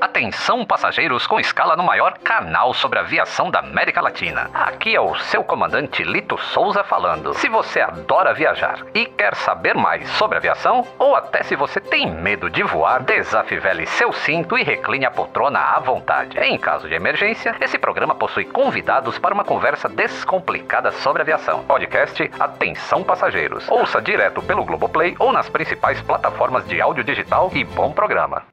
Atenção passageiros com escala no maior canal sobre aviação da América Latina. Aqui é o seu comandante Lito Souza falando. Se você adora viajar e quer saber mais sobre aviação, ou até se você tem medo de voar, desafivele seu cinto e recline a poltrona à vontade. Em caso de emergência, esse programa possui convidados para uma conversa descomplicada sobre aviação. Podcast Atenção Passageiros. Ouça direto pelo Globoplay ou nas principais plataformas de áudio digital e bom programa.